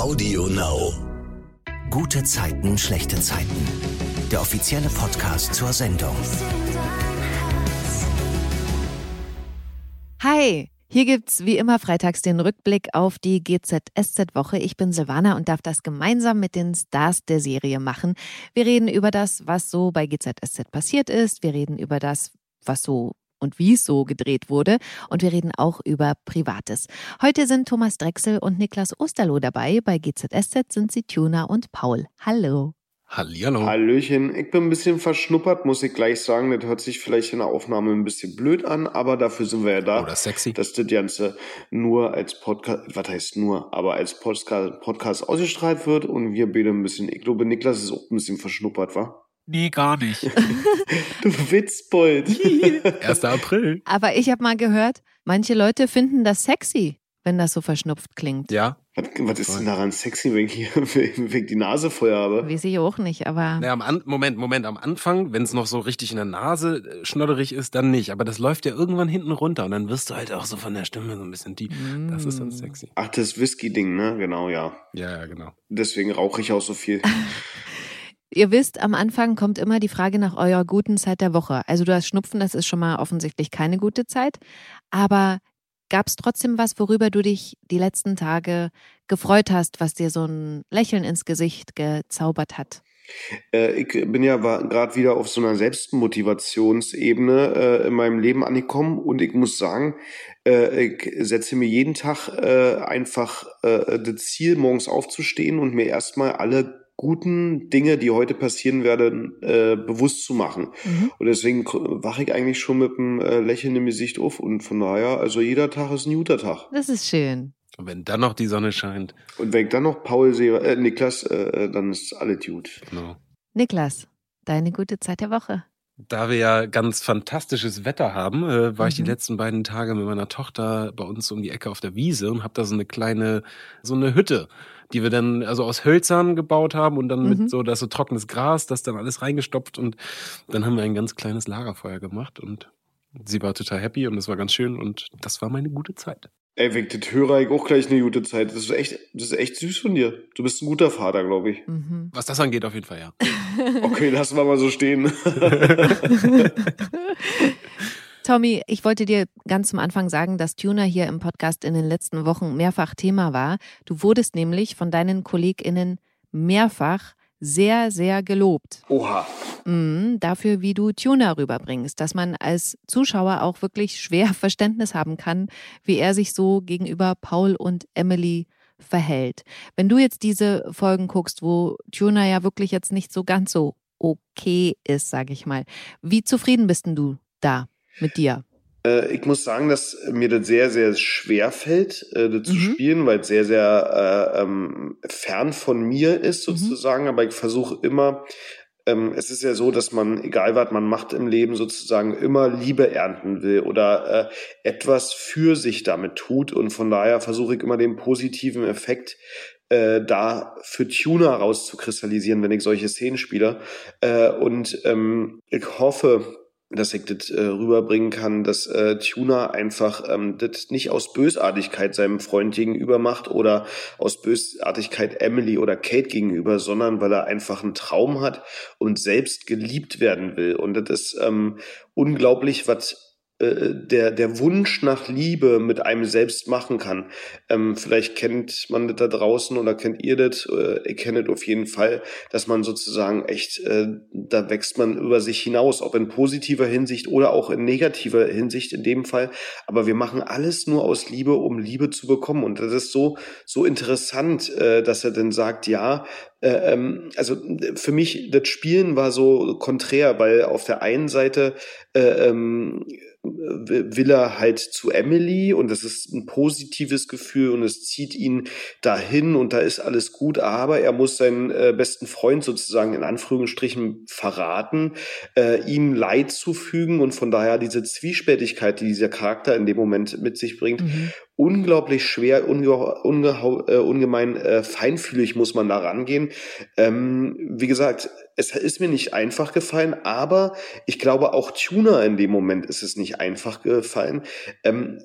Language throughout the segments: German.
Audio Now. Gute Zeiten, schlechte Zeiten. Der offizielle Podcast zur Sendung. Hi, hier gibt's wie immer freitags den Rückblick auf die GZSZ-Woche. Ich bin Silvana und darf das gemeinsam mit den Stars der Serie machen. Wir reden über das, was so bei GZSZ passiert ist. Wir reden über das, was so und wie es so gedreht wurde. Und wir reden auch über Privates. Heute sind Thomas Drechsel und Niklas Osterloh dabei. Bei GZSZ sind sie Tuna und Paul. Hallo. Hallihallo. Hallöchen, ich bin ein bisschen verschnuppert, muss ich gleich sagen. Das hört sich vielleicht in der Aufnahme ein bisschen blöd an, aber dafür sind wir ja da. Oder sexy. Dass das Ganze nur als Podcast, was heißt nur, aber als Podcast, Podcast ausgestrahlt wird und wir beide ein bisschen, ich glaube, Niklas ist auch ein bisschen verschnuppert, wa? Nee, gar nicht. du Witzbold. 1. April. Aber ich habe mal gehört, manche Leute finden das sexy, wenn das so verschnupft klingt. Ja. Was, was ist denn daran sexy, wenn ich, hier, wenn ich die Nase voll habe? Weiß ich auch nicht, aber. Na, am An Moment, Moment, am Anfang, wenn es noch so richtig in der Nase äh, schnodderig ist, dann nicht. Aber das läuft ja irgendwann hinten runter und dann wirst du halt auch so von der Stimme so ein bisschen deep. Das ist dann sexy. Ach, das Whisky-Ding, ne? Genau, ja. Ja, ja, genau. Deswegen rauche ich auch so viel. Ihr wisst, am Anfang kommt immer die Frage nach eurer guten Zeit der Woche. Also du hast Schnupfen, das ist schon mal offensichtlich keine gute Zeit. Aber gab es trotzdem was, worüber du dich die letzten Tage gefreut hast, was dir so ein Lächeln ins Gesicht gezaubert hat? Äh, ich bin ja gerade wieder auf so einer Selbstmotivationsebene äh, in meinem Leben angekommen und ich muss sagen, äh, ich setze mir jeden Tag äh, einfach äh, das Ziel, morgens aufzustehen und mir erstmal alle guten Dinge, die heute passieren werden, äh, bewusst zu machen. Mhm. Und deswegen wache ich eigentlich schon mit einem äh, Lächeln im Gesicht auf. Und von daher, also jeder Tag ist ein guter Tag. Das ist schön. Und wenn dann noch die Sonne scheint. Und wenn ich dann noch Paul sehe, äh, Niklas, äh, dann ist alles gut. Genau. Niklas, deine gute Zeit der Woche. Da wir ja ganz fantastisches Wetter haben, äh, war ich die Mhm. letzten beiden Tage mit meiner Tochter bei uns um die Ecke auf der Wiese und habe da so eine kleine, so eine Hütte, die wir dann also aus Hölzern gebaut haben und dann Mhm. mit so, da ist so trockenes Gras, das dann alles reingestopft und dann haben wir ein ganz kleines Lagerfeuer gemacht und sie war total happy und es war ganz schön und das war meine gute Zeit. Ey, wenn ich das höre, ich auch gleich eine gute Zeit. Das ist echt, das ist echt süß von dir. Du bist ein guter Vater, glaube ich. Mhm. Was das angeht, auf jeden Fall, ja. Okay, lassen wir mal so stehen. Tommy, ich wollte dir ganz zum Anfang sagen, dass Tuna hier im Podcast in den letzten Wochen mehrfach Thema war. Du wurdest nämlich von deinen KollegInnen mehrfach sehr, sehr gelobt. Oha. Mhm, dafür, wie du Tuna rüberbringst, dass man als Zuschauer auch wirklich schwer Verständnis haben kann, wie er sich so gegenüber Paul und Emily verhält. Wenn du jetzt diese Folgen guckst, wo Tuna ja wirklich jetzt nicht so ganz so okay ist, sag ich mal, wie zufrieden bist denn du da mit dir? Äh, ich muss sagen, dass mir das sehr, sehr schwer fällt, äh, das zu Mhm. spielen, weil es sehr, sehr äh, ähm, fern von mir ist, Mhm. sozusagen. Aber ich versuche immer, ähm, es ist ja so, dass man, egal was man macht im Leben, sozusagen immer Liebe ernten will oder äh, etwas für sich damit tut. Und von daher versuche ich immer den positiven Effekt äh, da für Tuner rauszukristallisieren, wenn ich solche Szenen spiele. Äh, und ähm, ich hoffe, dass ich das äh, rüberbringen kann, dass äh, Tuna einfach ähm, das nicht aus Bösartigkeit seinem Freund gegenüber macht oder aus Bösartigkeit Emily oder Kate gegenüber, sondern weil er einfach einen Traum hat und selbst geliebt werden will. Und das ist ähm, unglaublich, was der, der Wunsch nach Liebe mit einem selbst machen kann. Ähm, vielleicht kennt man das da draußen oder kennt ihr das, äh, ihr kennt das auf jeden Fall, dass man sozusagen echt, äh, da wächst man über sich hinaus, ob in positiver Hinsicht oder auch in negativer Hinsicht in dem Fall. Aber wir machen alles nur aus Liebe, um Liebe zu bekommen. Und das ist so, so interessant, äh, dass er dann sagt, ja, äh, ähm, also für mich, das Spielen war so konträr, weil auf der einen Seite äh, ähm, will er halt zu Emily und das ist ein positives Gefühl und es zieht ihn dahin und da ist alles gut, aber er muss seinen äh, besten Freund sozusagen in Anführungsstrichen verraten, äh, ihm Leid zufügen und von daher diese Zwiespältigkeit, die dieser Charakter in dem Moment mit sich bringt, Mhm. Unglaublich schwer, unge unge äh, ungemein äh, feinfühlig muss man da rangehen. Ähm, wie gesagt, es ist mir nicht einfach gefallen, aber ich glaube auch Tuner in dem Moment ist es nicht einfach gefallen. Ähm,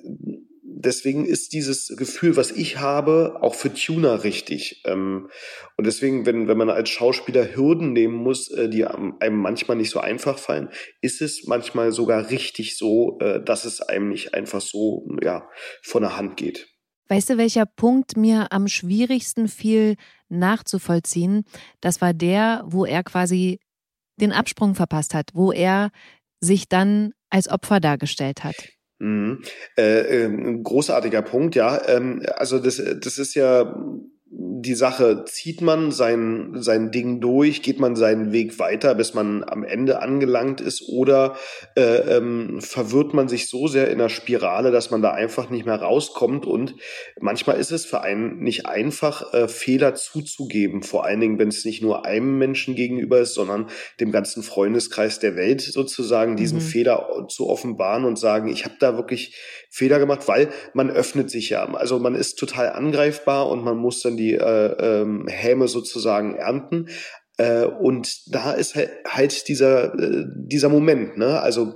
deswegen ist dieses Gefühl, was ich habe, auch für Tuner richtig. Ähm, und deswegen, wenn, wenn man als Schauspieler Hürden nehmen muss, äh, die einem manchmal nicht so einfach fallen, ist es manchmal sogar richtig so, äh, dass es einem nicht einfach so ja, von der Hand geht. Weißt du, welcher Punkt mir am schwierigsten fiel nachzuvollziehen? Das war der, wo er quasi den Absprung verpasst hat, wo er sich dann als Opfer dargestellt hat. Mhm. Äh, äh, großartiger Punkt, ja. Ähm, also das, das ist ja die Sache, zieht man sein, sein Ding durch, geht man seinen Weg weiter, bis man am Ende angelangt ist, oder äh, ähm, verwirrt man sich so sehr in der Spirale, dass man da einfach nicht mehr rauskommt. Und manchmal ist es für einen nicht einfach, äh, Fehler zuzugeben, vor allen Dingen, wenn es nicht nur einem Menschen gegenüber ist, sondern dem ganzen Freundeskreis der Welt sozusagen, diesen mhm. Fehler zu offenbaren und sagen, ich habe da wirklich Fehler gemacht, weil man öffnet sich ja. Also man ist total angreifbar und man muss dann die äh, ähm, Häme sozusagen ernten. Äh, und da ist halt, halt dieser, äh, dieser Moment, ne? Also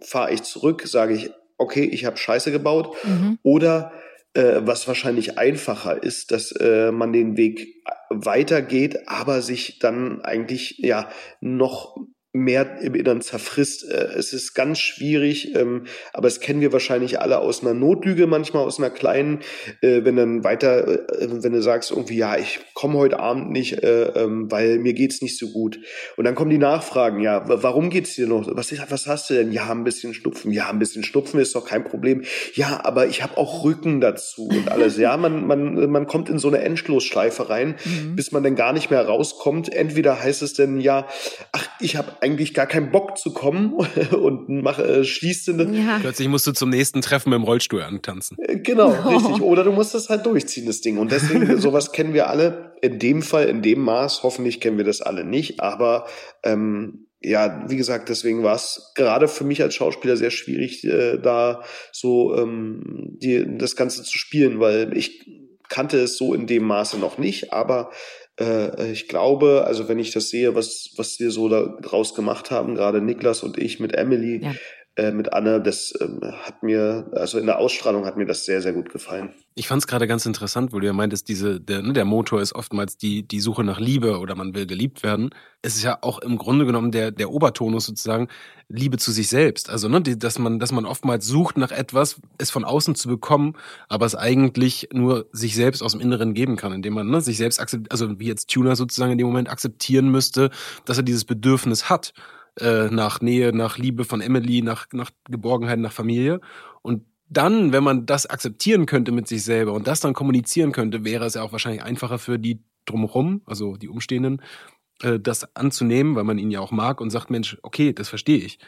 fahre ich zurück, sage ich, okay, ich habe Scheiße gebaut. Mhm. Oder äh, was wahrscheinlich einfacher ist, dass äh, man den Weg weitergeht, aber sich dann eigentlich ja noch mehr im Innern zerfrisst. Äh, es ist ganz schwierig, ähm, aber es kennen wir wahrscheinlich alle aus einer Notlüge, manchmal aus einer kleinen, äh, wenn dann weiter, äh, wenn du sagst irgendwie, ja, ich komme heute Abend nicht, ähm, weil mir geht's nicht so gut. Und dann kommen die Nachfragen, ja, warum geht's dir noch? Was, was hast du denn? Ja, ein bisschen Schnupfen. Ja, ein bisschen Schnupfen ist doch kein Problem. Ja, aber ich habe auch Rücken dazu und alles. Ja, man, man, man kommt in so eine Endlosschleife rein, mhm. bis man dann gar nicht mehr rauskommt. Entweder heißt es denn, ja, ach, ich habe eigentlich gar keinen Bock zu kommen und mach, äh, schließt den. Ja. Plötzlich musst du zum nächsten Treffen mit dem Rollstuhl antanzen. Äh, genau, oh. richtig. Oder du musst das halt durchziehen, das Ding. Und deswegen, sowas kennen wir alle. In dem Fall, in dem Maß, hoffentlich kennen wir das alle nicht. Aber ähm, ja, wie gesagt, deswegen war es gerade für mich als Schauspieler sehr schwierig, äh, da so ähm, die, das Ganze zu spielen, weil ich kannte es so in dem Maße noch nicht, aber äh, ich glaube, also wenn ich das sehe, was, was wir so da draus gemacht haben, gerade Niklas und ich mit Emily, ja. Äh, mit Anne, das äh, hat mir, also in der Ausstrahlung hat mir das sehr, sehr gut gefallen. Ich fand es gerade ganz interessant, wo du ja meintest, diese, der, ne, der Motor ist oftmals die, die Suche nach Liebe oder man will geliebt werden. Es ist ja auch im Grunde genommen der, der Obertonus sozusagen Liebe zu sich selbst. Also, ne, die, dass man, dass man oftmals sucht nach etwas, es von außen zu bekommen, aber es eigentlich nur sich selbst aus dem Inneren geben kann, indem man ne, sich selbst akzeptiert, also wie jetzt Tuner sozusagen in dem Moment akzeptieren müsste, dass er dieses Bedürfnis hat äh, nach Nähe, nach Liebe von Emily, nach, nach Geborgenheit, nach Familie. Und dann, wenn man das akzeptieren könnte mit sich selber und das dann kommunizieren könnte, wäre es ja auch wahrscheinlich einfacher für die drumherum, also die Umstehenden, äh, das anzunehmen, weil man ihn ja auch mag und sagt, Mensch, okay, das verstehe ich.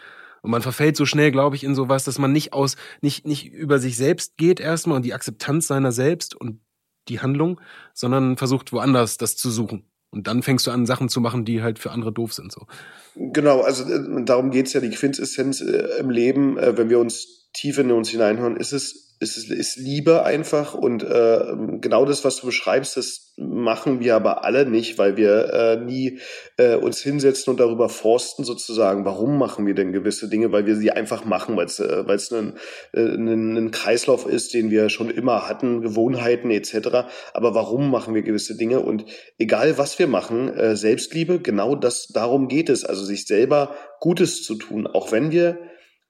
Und man verfällt so schnell, glaube ich, in sowas, dass man nicht aus, nicht, nicht über sich selbst geht erstmal und die Akzeptanz seiner selbst und die Handlung, sondern versucht woanders das zu suchen. Und dann fängst du an, Sachen zu machen, die halt für andere doof sind. So. Genau, also äh, darum geht's ja, die Quintessenz äh, im Leben, äh, wenn wir uns tief in uns hineinhören, ist es es ist Liebe einfach und äh, genau das, was du beschreibst, das machen wir aber alle nicht, weil wir äh, nie äh, uns hinsetzen und darüber forsten sozusagen, warum machen wir denn gewisse Dinge, weil wir sie einfach machen, weil es äh, weil es ein, äh, ein, ein Kreislauf ist, den wir schon immer hatten, Gewohnheiten etc. Aber warum machen wir gewisse Dinge und egal was wir machen, äh, Selbstliebe, genau das darum geht es, also sich selber Gutes zu tun, auch wenn wir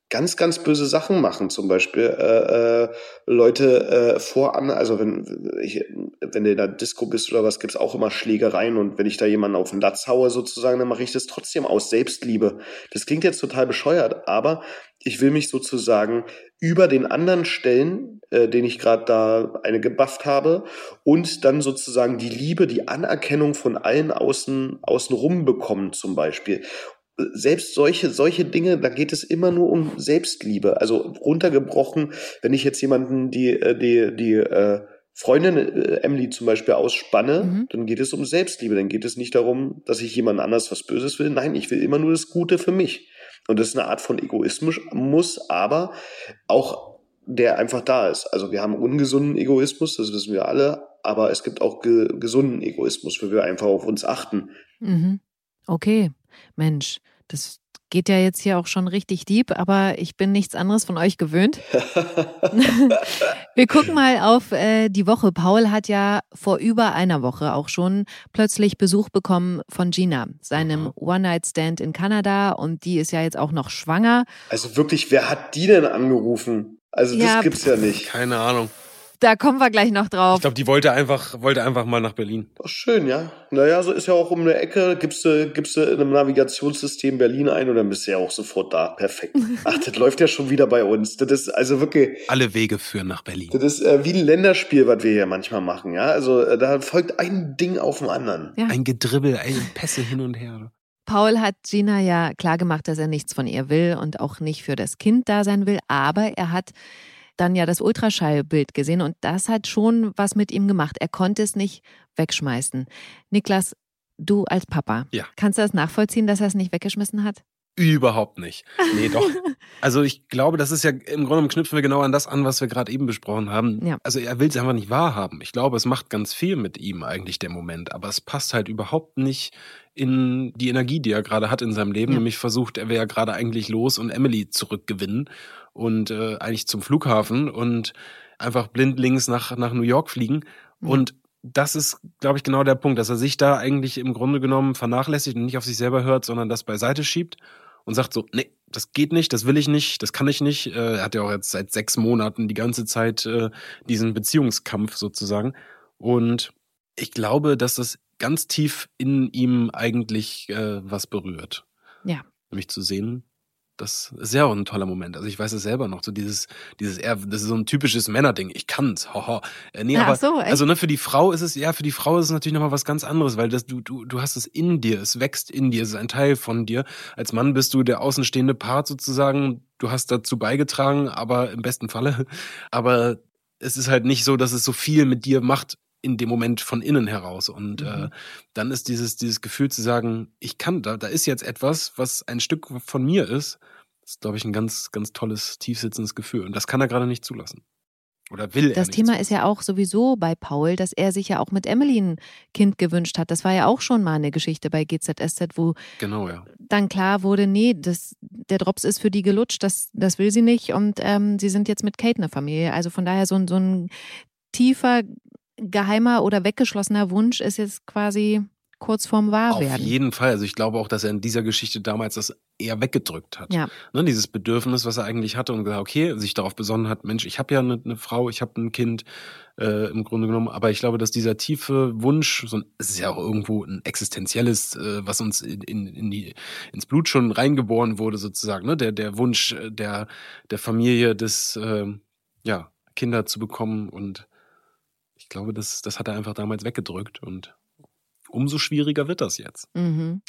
ganz, ganz böse Sachen machen. Zum Beispiel äh, äh, Leute äh, voran, also wenn, ich, wenn du in der Disco bist oder was, gibt's auch immer Schlägereien und wenn ich da jemanden auf den Latz haue sozusagen, dann mache ich das trotzdem aus Selbstliebe. Das klingt jetzt total bescheuert, aber ich will mich sozusagen über den anderen stellen, äh, den ich gerade da eine gebufft habe, und dann sozusagen die Liebe, die Anerkennung von allen außen außenrum bekommen zum Beispiel selbst solche, solche Dinge, da geht es immer nur um Selbstliebe. Also runtergebrochen, wenn ich jetzt jemanden die, äh, die, die äh, Freundin äh, Emily zum Beispiel ausspanne, mhm. dann geht es um Selbstliebe. Dann geht es nicht darum, dass ich jemand anders was Böses will. Nein, ich will immer nur das Gute für mich. Und das ist eine Art von Egoismus, muss aber auch der einfach da ist. Also wir haben ungesunden Egoismus, das wissen wir alle, aber es gibt auch ge gesunden Egoismus, wo wir einfach auf uns achten. Mhm. Okay, Mensch, das geht ja jetzt hier auch schon richtig deep, aber ich bin nichts anderes von euch gewöhnt. Wir gucken mal auf äh, die Woche. Paul hat ja vor über einer Woche auch schon plötzlich Besuch bekommen von Gina, seinem One-Night-Stand in Kanada und die ist ja jetzt auch noch schwanger. Also wirklich, wer hat die denn angerufen? Also das Ja, gibt's ja nicht. Keine Ahnung. Da kommen wir gleich noch drauf. Ich glaube, die wollte einfach, wollte einfach mal nach Berlin. Ach, schön, ja. Naja, so ist ja auch um eine Ecke, gibst du, gibst du in einem Navigationssystem Berlin ein und dann bist du ja auch sofort da. Perfekt. Ach, das läuft ja schon wieder bei uns. Das ist also wirklich, Alle Wege führen nach Berlin. das ist äh, wie ein Länderspiel, was wir hier manchmal machen, ja. Also äh, da folgt ein Ding auf dem anderen. Ja. Ein Gedribbel, ein Pässe hin und her. Paul hat Gina ja klargemacht, dass er nichts von ihr will und auch nicht für das Kind da sein will, aber er hat dann ja das Ultraschallbild gesehen und das hat schon was mit ihm gemacht. Er konnte es nicht wegschmeißen. Niklas, du als Papa, Ja. kannst du das nachvollziehen, dass er es nicht weggeschmissen hat? Überhaupt nicht. Nee, doch. Also ich glaube, das ist ja im Grunde genommen knüpfen wir genau an das an, was wir gerade eben besprochen haben. Ja. Also er will es einfach nicht wahrhaben. Ich glaube, es macht ganz viel mit ihm eigentlich der Moment, aber es passt halt überhaupt nicht in die Energie, die er gerade hat in seinem Leben. Ja. Nämlich versucht, er wäre ja gerade eigentlich los und Emily zurückgewinnen und äh, eigentlich zum Flughafen und einfach blindlings nach, nach New York fliegen. Ja. Und das ist, glaube ich, genau der Punkt, dass er sich da eigentlich im Grunde genommen vernachlässigt und nicht auf sich selber hört, sondern das beiseite schiebt und sagt so, nee, das geht nicht, das will ich nicht, das kann ich nicht. Äh, Er hat ja auch jetzt seit sechs Monaten die ganze Zeit äh, diesen Beziehungskampf sozusagen. Und ich glaube, dass das ganz tief in ihm eigentlich äh, was berührt. Ja. Nämlich zu sehen, das ist ja auch ein toller Moment. Also ich weiß es selber noch, so dieses, dieses, eher, das ist so ein typisches Männerding. Ich kann's, haha. Äh, nee, Ach aber, so, also ne, für die Frau ist es, ja, für die Frau ist es natürlich nochmal was ganz anderes, weil das, du, du, du hast es in dir, es wächst in dir, es ist ein Teil von dir. Als Mann bist du der außenstehende Part sozusagen, du hast dazu beigetragen, aber im besten Falle. Aber es ist halt nicht so, dass es so viel mit dir macht in dem Moment von innen heraus. Und Mhm. äh, dann ist dieses, dieses Gefühl zu sagen, ich kann, da, da ist jetzt etwas, was ein Stück von mir ist, das ist, glaube ich, ein ganz, ganz tolles, tiefsitzendes Gefühl. Und das kann er gerade nicht zulassen. Oder will er Das Thema zulassen. ist ja auch sowieso bei Paul, dass er sich ja auch mit Emily ein Kind gewünscht hat. Das war ja auch schon mal eine Geschichte bei GZSZ, wo Genau, ja. dann klar wurde, nee, das, der Drops ist für die gelutscht, das, das will sie nicht und ähm, sie sind jetzt mit Kate eine Familie. Also von daher so ein, so ein tiefer, geheimer oder weggeschlossener Wunsch ist jetzt quasi kurz vorm Auf Wahrwerden. jeden Fall. Also ich glaube auch, dass er in dieser Geschichte damals das eher weggedrückt hat. Ja. Ne, dieses Bedürfnis, was er eigentlich hatte und gesagt, okay, sich darauf besonnen hat, Mensch, ich habe ja eine, eine Frau, ich habe ein Kind äh, im Grunde genommen. Aber ich glaube, dass dieser tiefe Wunsch, so ein, es ist ja auch irgendwo ein existenzielles, äh, was uns in, in, in die, ins Blut schon reingeboren wurde sozusagen, ne? der, der Wunsch äh, der, der Familie, des, äh, ja, Kinder zu bekommen und ich glaube, das, das hat er einfach damals weggedrückt und umso schwieriger wird das jetzt. Mhm.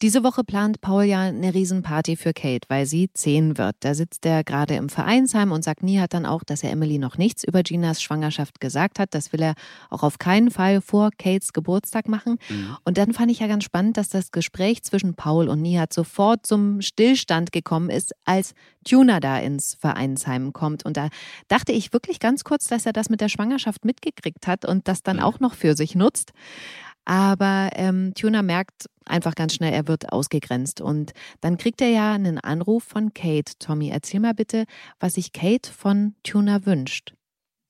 Diese Woche plant Paul ja eine Riesenparty für Kate, weil sie zehn wird. Da sitzt er gerade im Vereinsheim und sagt nie hat dann auch, dass er Emily noch nichts über Ginas Schwangerschaft gesagt hat. Das will er auch auf keinen Fall vor Kates Geburtstag machen. Mhm. Und dann fand ich ja ganz spannend, dass das Gespräch zwischen Paul und Nihat sofort zum Stillstand gekommen ist, als Tuna da ins Vereinsheim kommt. Und da dachte ich wirklich ganz kurz, dass er das mit der Schwangerschaft mitgekriegt hat und das dann Mhm. auch noch für sich nutzt. Aber ähm, Tuna merkt einfach ganz schnell, er wird ausgegrenzt. Und dann kriegt er ja einen Anruf von Kate. Tommy, erzähl mal bitte, was sich Kate von Tuna wünscht.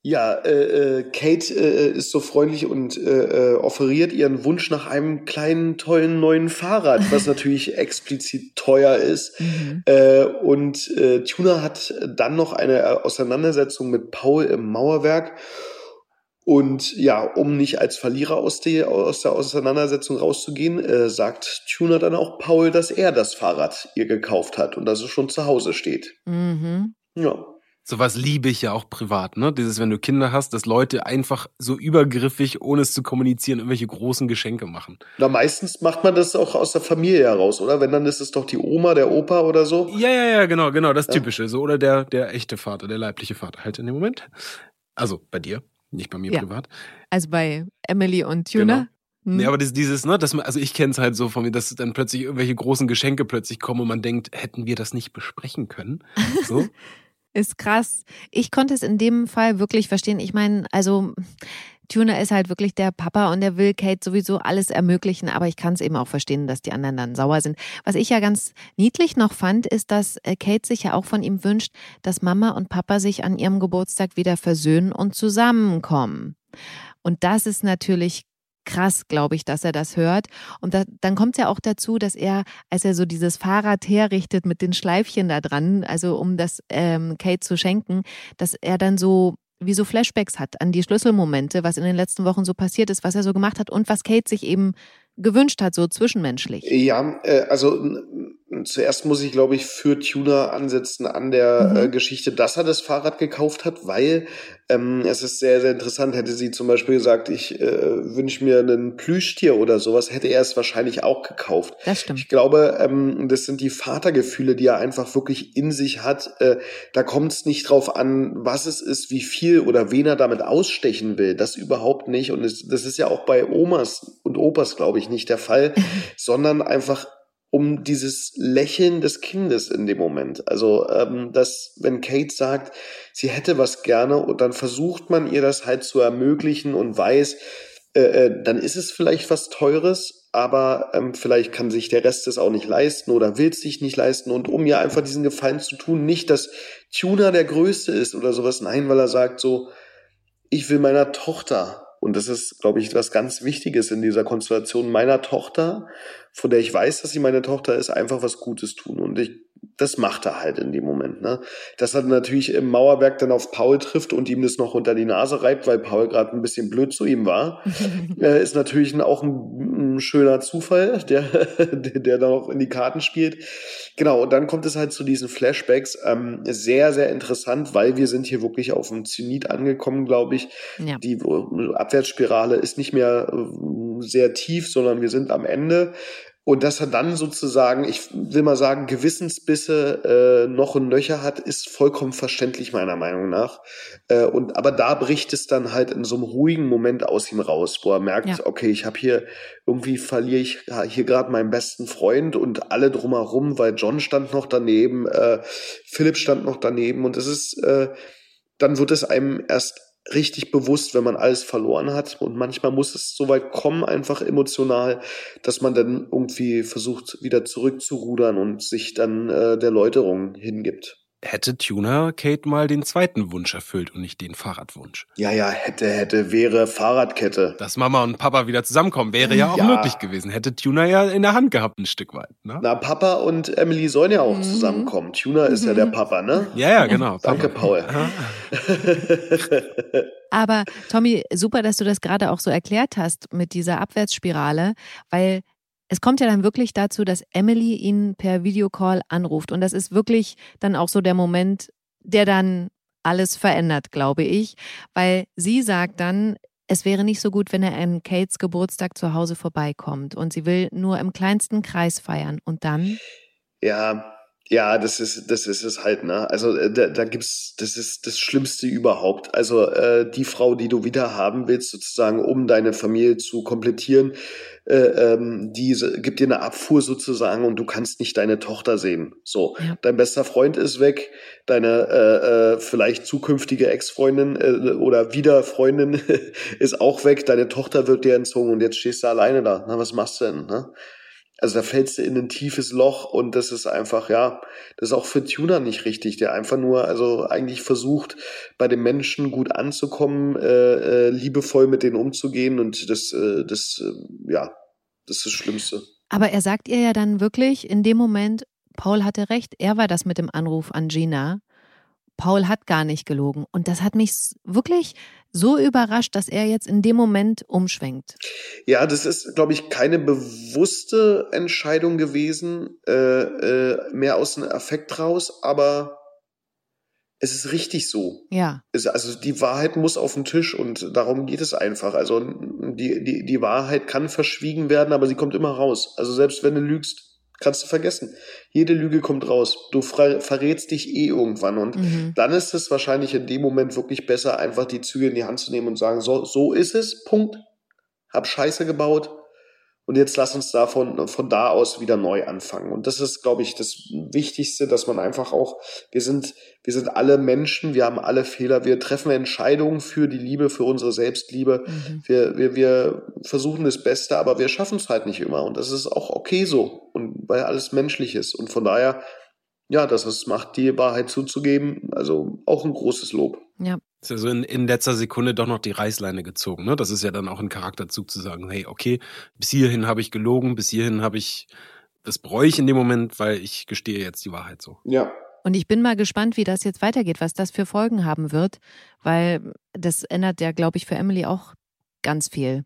Ja, äh, äh, Kate äh, ist so freundlich und äh, äh, offeriert ihren Wunsch nach einem kleinen, tollen neuen Fahrrad, was natürlich explizit teuer ist. Mhm. Äh, und äh, Tuna hat dann noch eine Auseinandersetzung mit Paul im Mauerwerk. Und ja, um nicht als Verlierer aus, die, aus der Auseinandersetzung rauszugehen, äh, sagt Tuna dann auch Paul, dass er das Fahrrad ihr gekauft hat und dass es schon zu Hause steht. Mhm. Ja. Sowas liebe ich ja auch privat, ne? Dieses, wenn du Kinder hast, dass Leute einfach so übergriffig, ohne es zu kommunizieren, irgendwelche großen Geschenke machen. Na, meistens macht man das auch aus der Familie heraus, oder? Wenn, dann ist es doch die Oma, der Opa oder so. Ja, ja, ja, genau, genau, das Ja. Typische. So, oder der, der echte Vater, der leibliche Vater halt in dem Moment. Also bei dir, nicht bei mir Ja. privat. Also bei Emily und Tuna. Hm. Nee, aber das, dieses, ne, dass man, also ich kenne es halt so von mir, dass dann plötzlich irgendwelche großen Geschenke plötzlich kommen und man denkt, hätten wir das nicht besprechen können? So. Ist krass. Ich konnte es in dem Fall wirklich verstehen. Ich meine, also Tuna ist halt wirklich der Papa und der will Kate sowieso alles ermöglichen, aber ich kann es eben auch verstehen, dass die anderen dann sauer sind. Was ich ja ganz niedlich noch fand, ist, dass äh, Kate sich ja auch von ihm wünscht, dass Mama und Papa sich an ihrem Geburtstag wieder versöhnen und zusammenkommen. Und das ist natürlich krass, glaube ich, dass er das hört. Und da, dann kommt es ja auch dazu, dass er, als er so dieses Fahrrad herrichtet mit den Schleifchen da dran, also um das ähm, Kate zu schenken, dass er dann so wie so Flashbacks hat an die Schlüsselmomente, was in den letzten Wochen so passiert ist, was er so gemacht hat und was Kate sich eben gewünscht hat, so zwischenmenschlich. Ja, äh, also zuerst muss ich, glaube ich, für Tuner ansetzen an der mhm. äh, Geschichte, dass er das Fahrrad gekauft hat, weil ähm, es ist sehr, sehr interessant. Hätte sie zum Beispiel gesagt, ich äh, wünsche mir einen Plüschtier oder sowas, hätte er es wahrscheinlich auch gekauft. Das stimmt. Ich glaube, ähm, das sind die Vatergefühle, die er einfach wirklich in sich hat. Äh, da kommt es nicht drauf an, was es ist, wie viel oder wen er damit ausstechen will. Das überhaupt nicht. Und es, das ist ja auch bei Omas und Opas, glaube ich, nicht der Fall, sondern einfach um dieses Lächeln des Kindes in dem Moment. Also, ähm, dass, wenn Kate sagt, sie hätte was gerne und dann versucht man ihr das halt zu ermöglichen und weiß, äh, äh, dann ist es vielleicht was Teures, aber ähm, vielleicht kann sich der Rest es auch nicht leisten oder will es sich nicht leisten. Und um ihr einfach diesen Gefallen zu tun, nicht, dass Tuna der Größte ist oder sowas, nein, weil er sagt so, ich will meiner Tochter und das ist, glaube ich, was ganz Wichtiges in dieser Konstellation meiner Tochter, von der ich weiß, dass sie meine Tochter ist, einfach was Gutes tun. Und ich, das macht er halt in dem Moment. Ne? Dass er natürlich im Mauerwerk dann auf Paul trifft und ihm das noch unter die Nase reibt, weil Paul gerade ein bisschen blöd zu ihm war, äh, ist natürlich auch ein, ein schöner Zufall, der, der, da noch in die Karten spielt. Genau, und dann kommt es halt zu diesen Flashbacks. Ähm, sehr, sehr interessant, weil wir sind hier wirklich auf dem Zenit angekommen, glaube ich. Ja. Die Abwärtsspirale ist nicht mehr äh, sehr tief, sondern wir sind am Ende. Und dass er dann sozusagen, ich will mal sagen, Gewissensbisse äh, noch und nöcher hat, ist vollkommen verständlich meiner Meinung nach. Äh, und aber da bricht es dann halt in so einem ruhigen Moment aus ihm raus, wo er merkt, ja. okay, ich habe hier irgendwie verliere ich hier gerade meinen besten Freund und alle drumherum, weil John stand noch daneben, äh, Philipp stand noch daneben und es ist, äh, dann wird es einem erst richtig bewusst, wenn man alles verloren hat. Und manchmal muss es so weit kommen, einfach emotional, dass man dann irgendwie versucht, wieder zurückzurudern und sich dann äh, der Läuterung hingibt hätte Tuner Kate mal den zweiten Wunsch erfüllt und nicht den Fahrradwunsch. Ja, ja, hätte, hätte, wäre Fahrradkette. Dass Mama und Papa wieder zusammenkommen, wäre ja auch ja. möglich gewesen. Hätte Tuner ja in der Hand gehabt ein Stück weit. Ne? Na, Papa und Emily sollen ja auch mhm. zusammenkommen. Tuner ist ja der mhm. Papa, ne? Ja, ja, genau. Danke, Paul. Aber Tommy, super, dass du das gerade auch so erklärt hast mit dieser Abwärtsspirale, weil es kommt ja dann wirklich dazu, dass Emily ihn per Videocall anruft. Und das ist wirklich dann auch so der Moment, der dann alles verändert, glaube ich. Weil sie sagt dann, es wäre nicht so gut, wenn er an Kates Geburtstag zu Hause vorbeikommt. Und sie will nur im kleinsten Kreis feiern. Und dann? Ja, ja, das ist, das ist es halt, ne? Also äh, da, da gibt's, das ist das Schlimmste überhaupt. Also äh, die Frau, die du wieder haben willst, sozusagen, um deine Familie zu komplettieren, äh, ähm, die gibt dir eine Abfuhr sozusagen und du kannst nicht deine Tochter sehen. So, ja. dein bester Freund ist weg, deine äh, äh, vielleicht zukünftige Ex-Freundin äh, oder wieder Freundin ist auch weg, deine Tochter wird dir entzogen und jetzt stehst du alleine da. Na, was machst du denn? Ne? Also da fällst du in ein tiefes Loch und das ist einfach, ja, das ist auch für Tuner nicht richtig, der einfach nur, also eigentlich versucht, bei den Menschen gut anzukommen, äh, äh, liebevoll mit denen umzugehen und das, äh, das, äh, ja, das ist das Schlimmste. Aber er sagt ihr ja dann wirklich in dem Moment, Paul hatte recht, er war das mit dem Anruf an Gina. Paul hat gar nicht gelogen. Und das hat mich wirklich so überrascht, dass er jetzt in dem Moment umschwenkt. Ja, das ist, glaube ich, keine bewusste Entscheidung gewesen, äh, äh, mehr aus einem Affekt raus, aber es ist richtig so. Ja. Es, also die Wahrheit muss auf den Tisch und darum geht es einfach. Also die, die, die Wahrheit kann verschwiegen werden, aber sie kommt immer raus. Also selbst wenn du lügst, kannst du vergessen. Jede Lüge kommt raus. Du verrätst dich eh irgendwann. Und mhm. dann ist es wahrscheinlich in dem Moment wirklich besser, einfach die Züge in die Hand zu nehmen und sagen, so, so ist es, Punkt. Hab Scheiße gebaut. Und jetzt lass uns davon von da aus wieder neu anfangen. Und das ist, glaube ich, das Wichtigste, dass man einfach auch, wir sind, wir sind alle Menschen, wir haben alle Fehler, wir treffen Entscheidungen für die Liebe, für unsere Selbstliebe. Mhm. Wir, wir, wir versuchen das Beste, aber wir schaffen es halt nicht immer. Und das ist auch okay so. Und weil alles menschlich ist. Und von daher, ja, dass es macht, die Wahrheit zuzugeben, also auch ein großes Lob. Ja. Ist ja so in, in letzter Sekunde doch noch die Reißleine gezogen, ne? Das ist ja dann auch ein Charakterzug zu sagen, hey, okay, bis hierhin habe ich gelogen, bis hierhin habe ich, das bereue ich in dem Moment, weil ich gestehe jetzt die Wahrheit so. Ja. Und ich bin mal gespannt, wie das jetzt weitergeht, was das für Folgen haben wird, weil das ändert ja, glaube ich, für Emily auch ganz viel.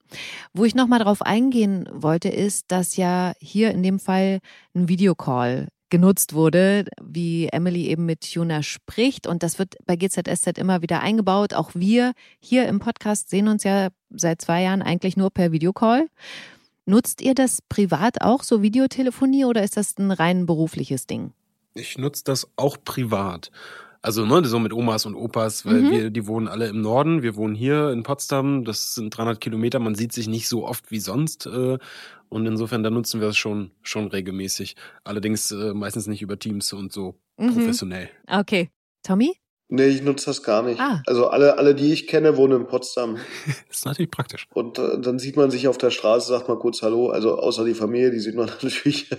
Wo ich nochmal drauf eingehen wollte, ist, dass ja hier in dem Fall ein Videocall genutzt wurde, wie Emily eben mit Juna spricht. Und das wird bei GZSZ immer wieder eingebaut. Auch wir hier im Podcast sehen uns ja seit zwei Jahren eigentlich nur per Videocall. Nutzt ihr das privat auch, so Videotelefonie, oder ist das ein rein berufliches Ding? Ich nutze das auch privat. Also ne, so mit Omas und Opas, weil mhm. wir, die wohnen alle im Norden. Wir wohnen hier in Potsdam. Das sind 300 Kilometer. Man sieht sich nicht so oft wie sonst. Äh, und insofern, da nutzen wir es schon, schon regelmäßig. Allerdings äh, meistens nicht über Teams und so mhm. professionell. Okay. Tommy? Nee, ich nutze das gar nicht. Ah. Also alle, alle, die ich kenne, wohnen in Potsdam. das ist natürlich praktisch. Und äh, dann sieht man sich auf der Straße, sagt mal kurz Hallo. Also außer die Familie, die sieht man natürlich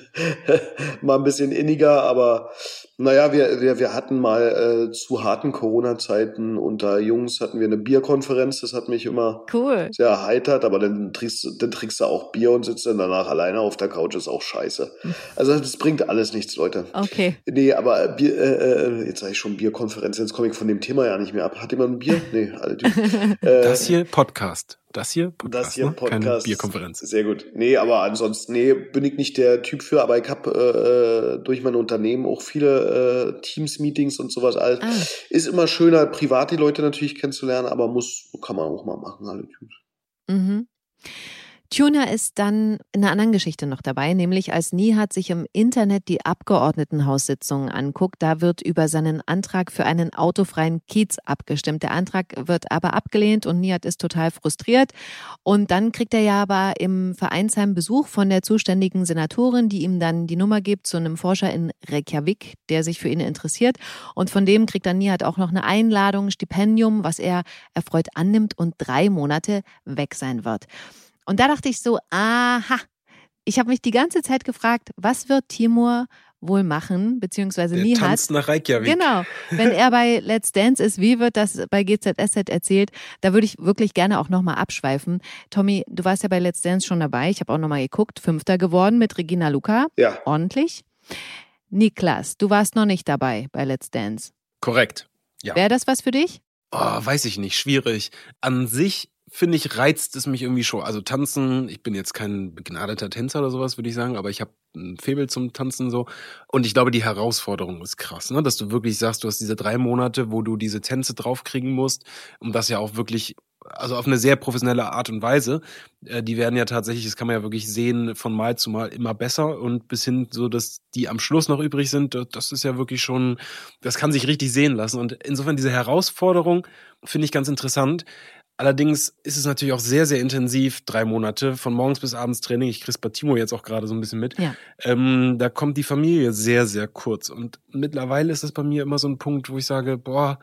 mal ein bisschen inniger, aber naja, wir, wir, wir hatten mal äh, zu harten Corona-Zeiten unter Jungs hatten wir eine Bierkonferenz, das hat mich immer cool. sehr erheitert, aber dann trinkst, dann trinkst du auch Bier und sitzt dann danach alleine auf der Couch, ist auch scheiße. Also das bringt alles nichts, Leute. Okay. Nee, aber Bier, äh, äh jetzt sage ich schon Bierkonferenz, jetzt komme ich von dem Thema ja nicht mehr ab. Hat jemand ein Bier? Nee, alle Typen. äh, das hier Podcast. Das hier Podcast, das hier ne? Podcast. Keine Bierkonferenz. Sehr gut. Nee, aber ansonsten, nee, bin ich nicht der Typ für, aber ich habe äh, äh, durch mein Unternehmen auch viele äh, Teams-Meetings und sowas alles. Ah. Ist immer schöner, privat die Leute natürlich kennenzulernen, aber muss, kann man auch mal machen, alle Teams. Mhm. Tuna ist dann in einer anderen Geschichte noch dabei, nämlich als Nihat sich im Internet die Abgeordnetenhaussitzungen anguckt, da wird über seinen Antrag für einen autofreien Kiez abgestimmt. Der Antrag wird aber abgelehnt und Nihat ist total frustriert. Und dann kriegt er ja aber im Vereinsheim Besuch von der zuständigen Senatorin, die ihm dann die Nummer gibt zu einem Forscher in Reykjavik, der sich für ihn interessiert. Und von dem kriegt dann Nihat auch noch eine Einladung, ein Stipendium, was er erfreut annimmt und drei Monate weg sein wird. Und da dachte ich so, aha, ich habe mich die ganze Zeit gefragt, was wird Timur wohl machen, beziehungsweise Der nie tanzt hat. nach Reykjavik. Genau. Wenn er bei Let's Dance ist, wie wird das bei GZSZ erzählt? Da würde ich wirklich gerne auch nochmal abschweifen. Tommy, du warst ja bei Let's Dance schon dabei. Ich habe auch nochmal geguckt. Fünfter geworden mit Regina Luca. Ja. Ordentlich. Niklas, du warst noch nicht dabei bei Let's Dance. Korrekt. Ja. Wäre das was für dich? Oh, weiß ich nicht. Schwierig. An sich finde ich, reizt es mich irgendwie schon. Also tanzen, ich bin jetzt kein begnadeter Tänzer oder sowas, würde ich sagen, aber ich habe ein Faible zum Tanzen so. Und ich glaube, die Herausforderung ist krass, ne? dass du wirklich sagst, du hast diese drei Monate, wo du diese Tänze draufkriegen musst, um das ja auch wirklich also auf eine sehr professionelle Art und Weise. Äh, die werden ja tatsächlich, das kann man ja wirklich sehen, von Mal zu Mal immer besser und bis hin so, dass die am Schluss noch übrig sind, das ist ja wirklich schon, das kann sich richtig sehen lassen. Und insofern diese Herausforderung finde ich ganz interessant. Allerdings ist es natürlich auch sehr, sehr intensiv, drei Monate, von morgens bis abends Training. Ich krieg's bei Timo jetzt auch gerade so ein bisschen mit. Ja. Ähm, da kommt die Familie sehr, sehr kurz. Und mittlerweile ist es bei mir immer so ein Punkt, wo ich sage, boah,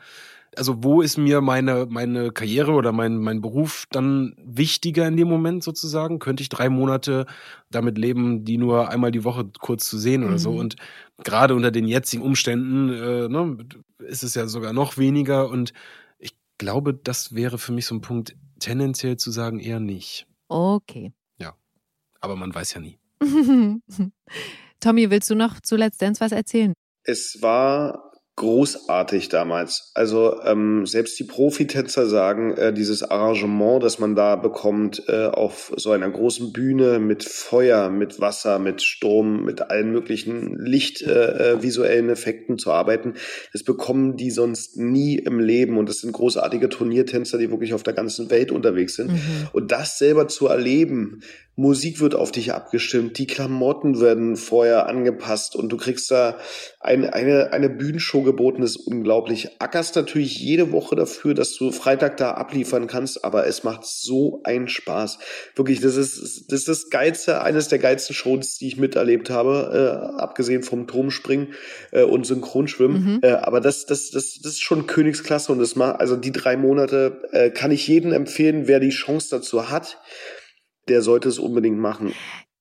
also wo ist mir meine, meine Karriere oder mein, mein Beruf dann wichtiger in dem Moment sozusagen? Könnte ich drei Monate damit leben, die nur einmal die Woche kurz zu sehen oder mhm. so? Und gerade unter den jetzigen Umständen äh, ne, ist es ja sogar noch weniger und glaube, das wäre für mich so ein Punkt, tendenziell zu sagen, eher nicht. Okay. Ja. Aber man weiß ja nie. Tommy, willst du noch zu Let's Dance was erzählen? Es war großartig damals. Also ähm, selbst die Profitänzer sagen, äh, dieses Arrangement, das man da bekommt äh, auf so einer großen Bühne mit Feuer, mit Wasser, mit Sturm, mit allen möglichen lichtvisuellen äh, äh Effekten zu arbeiten, das bekommen die sonst nie im Leben. Und das sind großartige Turniertänzer, die wirklich auf der ganzen Welt unterwegs sind. Mhm. Und das selber zu erleben, Musik wird auf dich abgestimmt, die Klamotten werden vorher angepasst und du kriegst da ein, eine, eine Bühnenshow geboten, ist unglaublich. Ackerst natürlich jede Woche dafür, dass du Freitag da abliefern kannst, aber es macht so einen Spaß. Wirklich, das ist das, ist das Geilste, eines der geilsten Shows, die ich miterlebt habe, äh, abgesehen vom Turmspringen äh, und Synchronschwimmen. Mhm. Äh, aber das, das, das, das ist schon Königsklasse und das macht, also die drei Monate äh, kann ich jedem empfehlen, wer die Chance dazu hat der sollte es unbedingt machen.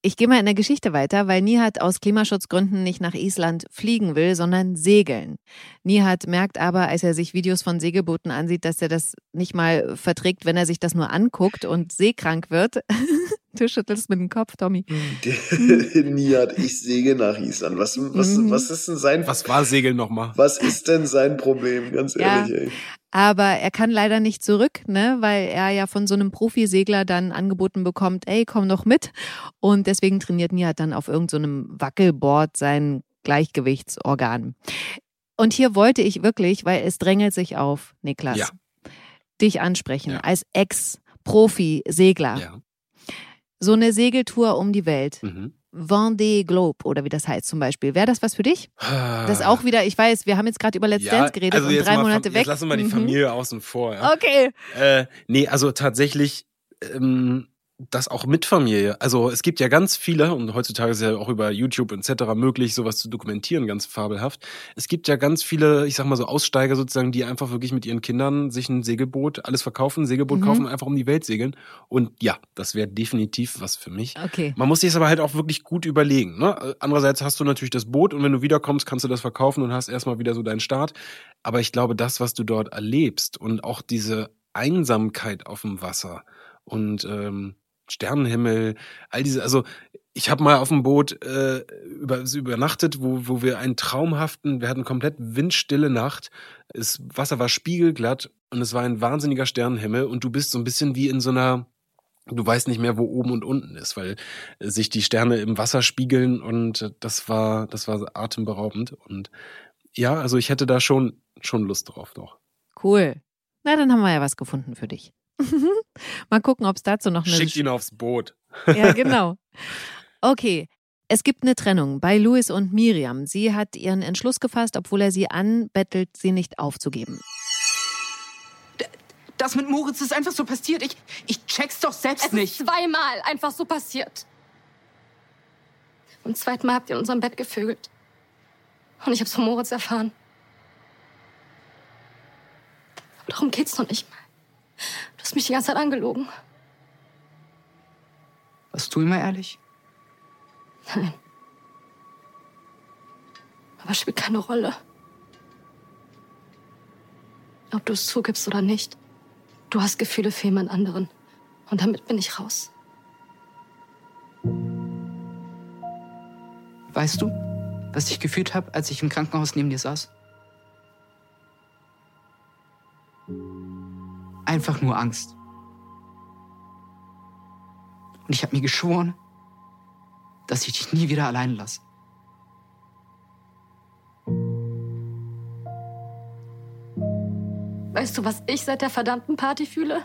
Ich gehe mal in der Geschichte weiter, weil Nihat aus Klimaschutzgründen nicht nach Island fliegen will, sondern segeln. Nihat merkt aber, als er sich Videos von Segelbooten ansieht, dass er das nicht mal verträgt, wenn er sich das nur anguckt und seekrank wird. Du schüttelst mit dem Kopf, Tommy. Nihat, ich segel nach Island. Was, was, mhm. was ist denn sein Was war Segeln nochmal? Was ist denn sein Problem, ganz ehrlich, ja, ey? Aber er kann leider nicht zurück, ne, weil er ja von so einem Profisegler dann angeboten bekommt, ey, komm noch mit. Und deswegen trainiert Nihat dann auf irgendeinem so Wackelboard sein Gleichgewichtsorgan. Und hier wollte ich wirklich, weil es drängelt sich auf, Niklas, ja. dich ansprechen, ja. als Ex-Profi-Segler. Ja. So eine Segeltour um die Welt. Mhm. Vendée Globe oder wie das heißt zum Beispiel. Wäre das was für dich? Das auch wieder, ich weiß, wir haben jetzt gerade über Let's ja, Dance geredet also und drei Monate weg. Jetzt lassen wir mal die mhm. Familie mhm. außen vor. Ja. Okay. Äh, nee, also tatsächlich ähm, das auch mit Familie. Also es gibt ja ganz viele, und heutzutage ist ja auch über YouTube etc. möglich, sowas zu dokumentieren, ganz fabelhaft. Es gibt ja ganz viele, ich sag mal so Aussteiger sozusagen, die einfach wirklich mit ihren Kindern sich ein Segelboot, alles verkaufen, Segelboot mhm. kaufen, einfach um die Welt segeln. Und ja, das wäre definitiv was für mich. Okay. Man muss sich es aber halt auch wirklich gut überlegen. Ne? Andererseits hast du natürlich das Boot und wenn du wiederkommst, kannst du das verkaufen und hast erstmal wieder so deinen Start. Aber ich glaube, das, was du dort erlebst und auch diese Einsamkeit auf dem Wasser und ähm, Sternenhimmel, all diese, also ich habe mal auf dem Boot äh, über, übernachtet, wo, wo wir einen traumhaften, wir hatten komplett windstille Nacht, das Wasser war spiegelglatt und es war ein wahnsinniger Sternenhimmel und du bist so ein bisschen wie in so einer, du weißt nicht mehr, wo oben und unten ist, weil sich die Sterne im Wasser spiegeln und das war, das war atemberaubend und ja, also ich hätte da schon, schon Lust drauf noch. Cool. Na, dann haben wir ja was gefunden für dich. Mal gucken, ob es dazu noch eine. Schickt ihn aufs Boot. ja, genau. Okay. Es gibt eine Trennung bei Louis und Miriam. Sie hat ihren Entschluss gefasst, obwohl er sie anbettelt, sie nicht aufzugeben. Das mit Moritz ist einfach so passiert. Ich, ich check's doch selbst es nicht. Ist zweimal einfach so passiert. Und zweitmal habt ihr in unserem Bett gevögelt. Und ich hab's von Moritz erfahren. Aber darum geht's noch nicht mal. Du hast mich die ganze Zeit angelogen. Warst du immer ehrlich? Nein. Aber spielt keine Rolle. Ob du es zugibst oder nicht. Du hast Gefühle für jemand anderen. Und damit bin ich raus. Weißt du, was ich gefühlt habe, als ich im Krankenhaus neben dir saß? Einfach nur Angst. Und ich habe mir geschworen, dass ich dich nie wieder allein lasse. Weißt du, was ich seit der verdammten Party fühle?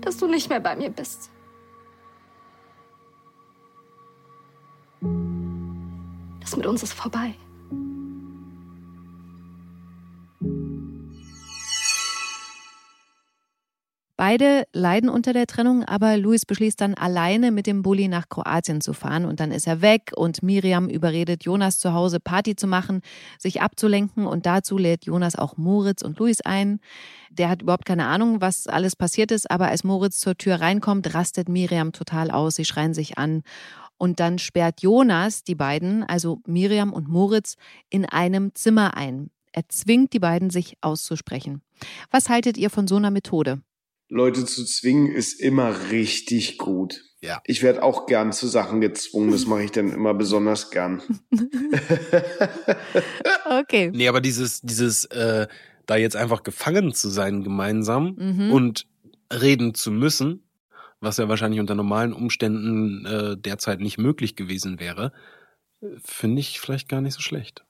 Dass du nicht mehr bei mir bist. Das mit uns ist vorbei. Beide leiden unter der Trennung, aber Luis beschließt dann alleine mit dem Bulli nach Kroatien zu fahren und dann ist er weg und Miriam überredet Jonas zu Hause Party zu machen, sich abzulenken und dazu lädt Jonas auch Moritz und Luis ein. Der hat überhaupt keine Ahnung, was alles passiert ist, aber als Moritz zur Tür reinkommt, rastet Miriam total aus, sie schreien sich an und dann sperrt Jonas die beiden, also Miriam und Moritz, in einem Zimmer ein. Er zwingt die beiden, sich auszusprechen. Was haltet ihr von so einer Methode? Leute zu zwingen ist immer richtig gut. Ja. Ich werde auch gern zu Sachen gezwungen, das mache ich dann immer besonders gern. okay. Nee, aber dieses, dieses, äh, da jetzt einfach gefangen zu sein gemeinsam mhm. und reden zu müssen, was ja wahrscheinlich unter normalen Umständen äh, derzeit nicht möglich gewesen wäre, finde ich vielleicht gar nicht so schlecht.